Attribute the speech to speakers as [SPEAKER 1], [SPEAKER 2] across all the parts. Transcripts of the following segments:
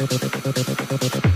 [SPEAKER 1] ど
[SPEAKER 2] どどどどどどど。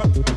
[SPEAKER 2] my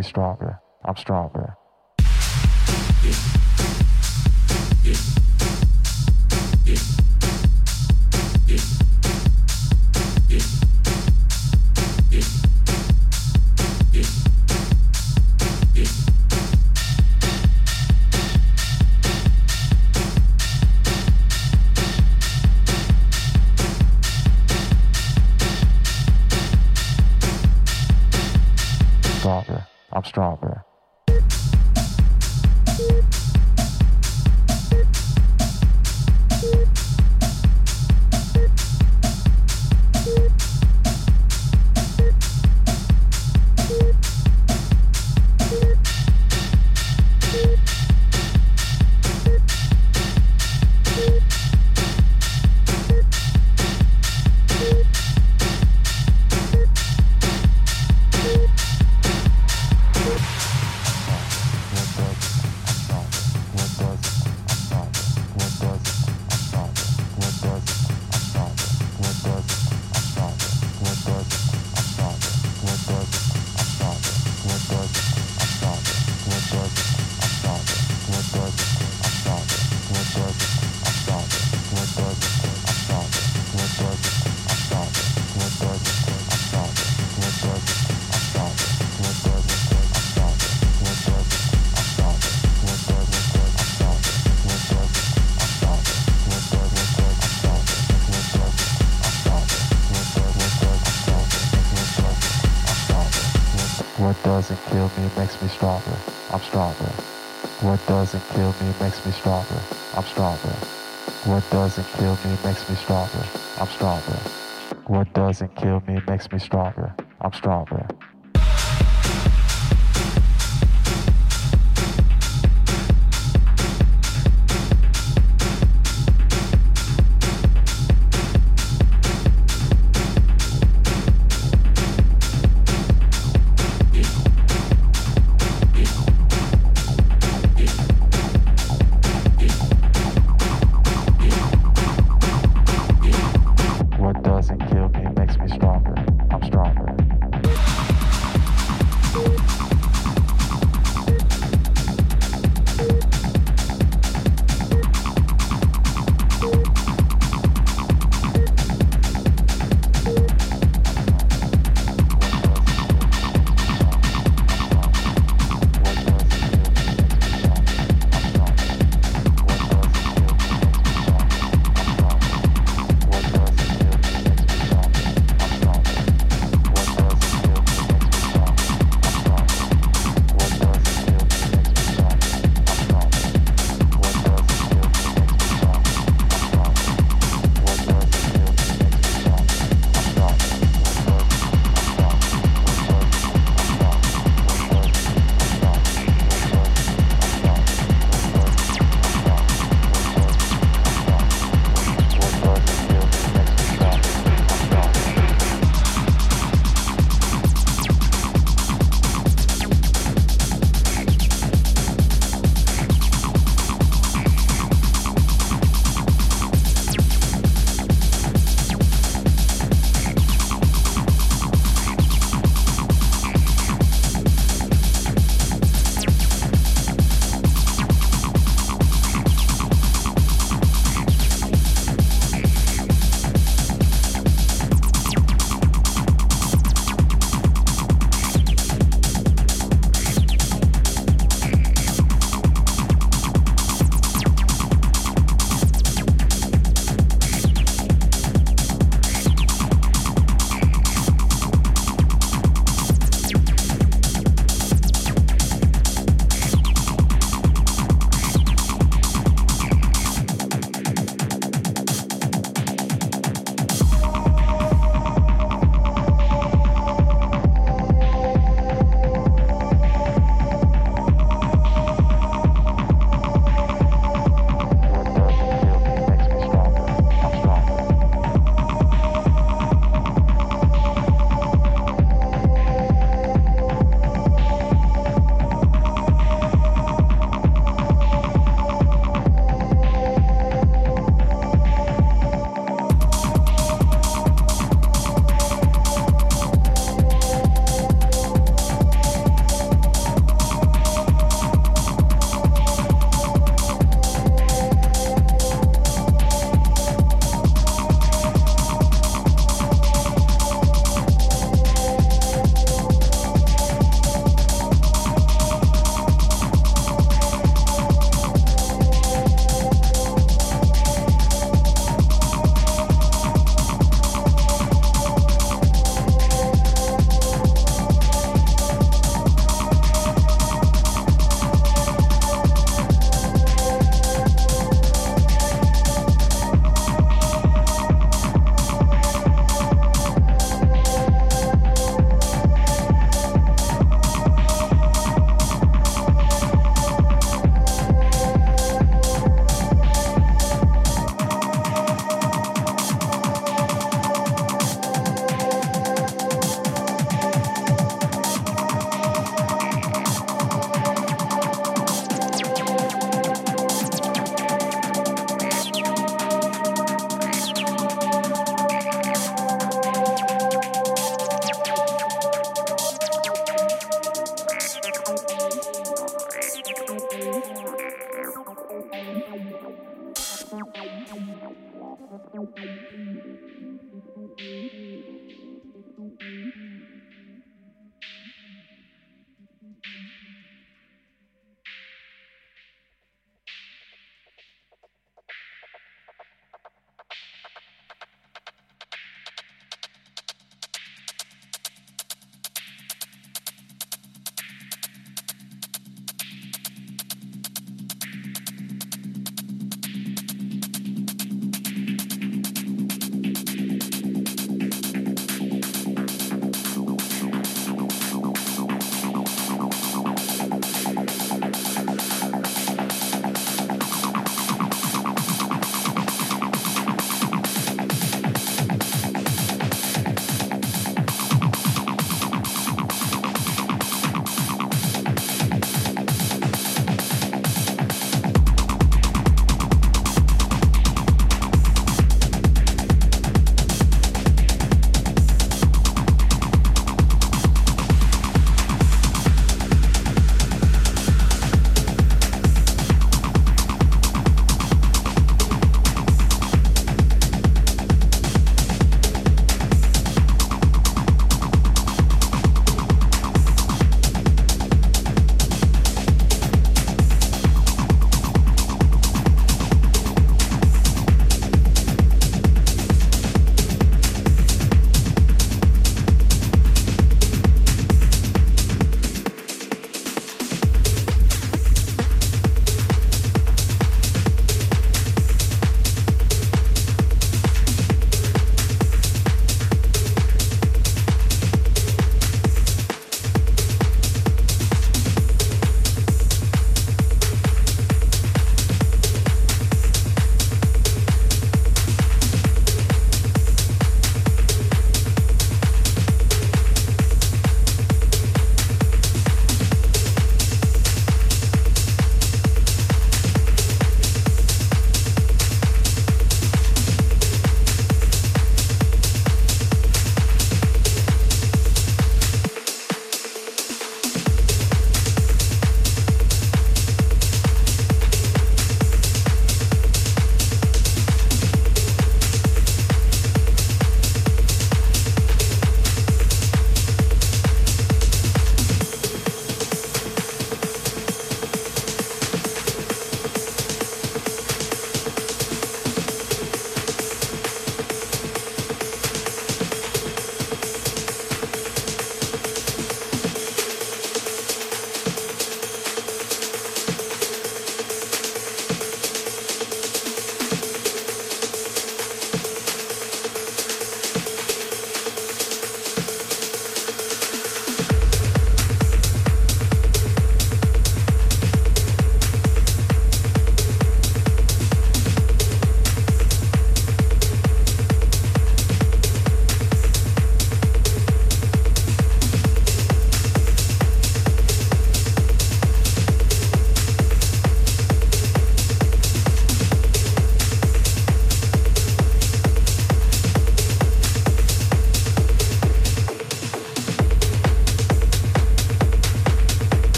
[SPEAKER 2] makes stronger. I'm. Stronger. Me stronger. I'm stronger. What doesn't kill me makes me stronger. I'm stronger. What doesn't kill me makes me stronger. I'm stronger.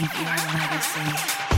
[SPEAKER 3] Underground Magazine.